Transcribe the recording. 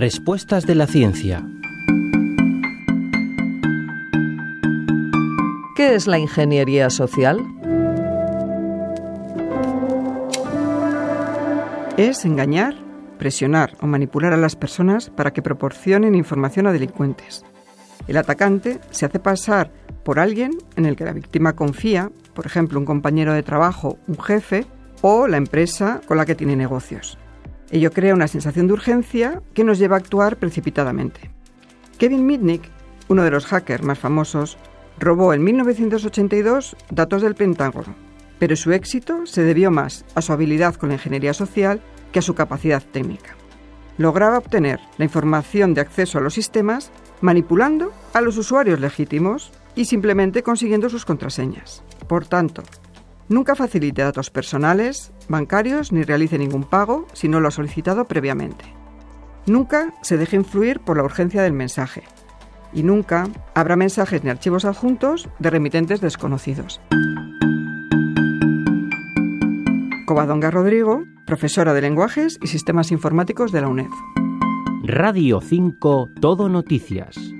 Respuestas de la ciencia. ¿Qué es la ingeniería social? Es engañar, presionar o manipular a las personas para que proporcionen información a delincuentes. El atacante se hace pasar por alguien en el que la víctima confía, por ejemplo, un compañero de trabajo, un jefe o la empresa con la que tiene negocios. Ello crea una sensación de urgencia que nos lleva a actuar precipitadamente. Kevin Mitnick, uno de los hackers más famosos, robó en 1982 datos del Pentágono, pero su éxito se debió más a su habilidad con la ingeniería social que a su capacidad técnica. Lograba obtener la información de acceso a los sistemas manipulando a los usuarios legítimos y simplemente consiguiendo sus contraseñas. Por tanto, nunca facilite datos personales, bancarios ni realice ningún pago si no lo ha solicitado previamente. Nunca se deje influir por la urgencia del mensaje. Y nunca habrá mensajes ni archivos adjuntos de remitentes desconocidos. Covadonga Rodrigo, profesora de lenguajes y sistemas informáticos de la UNED. Radio 5 Todo Noticias.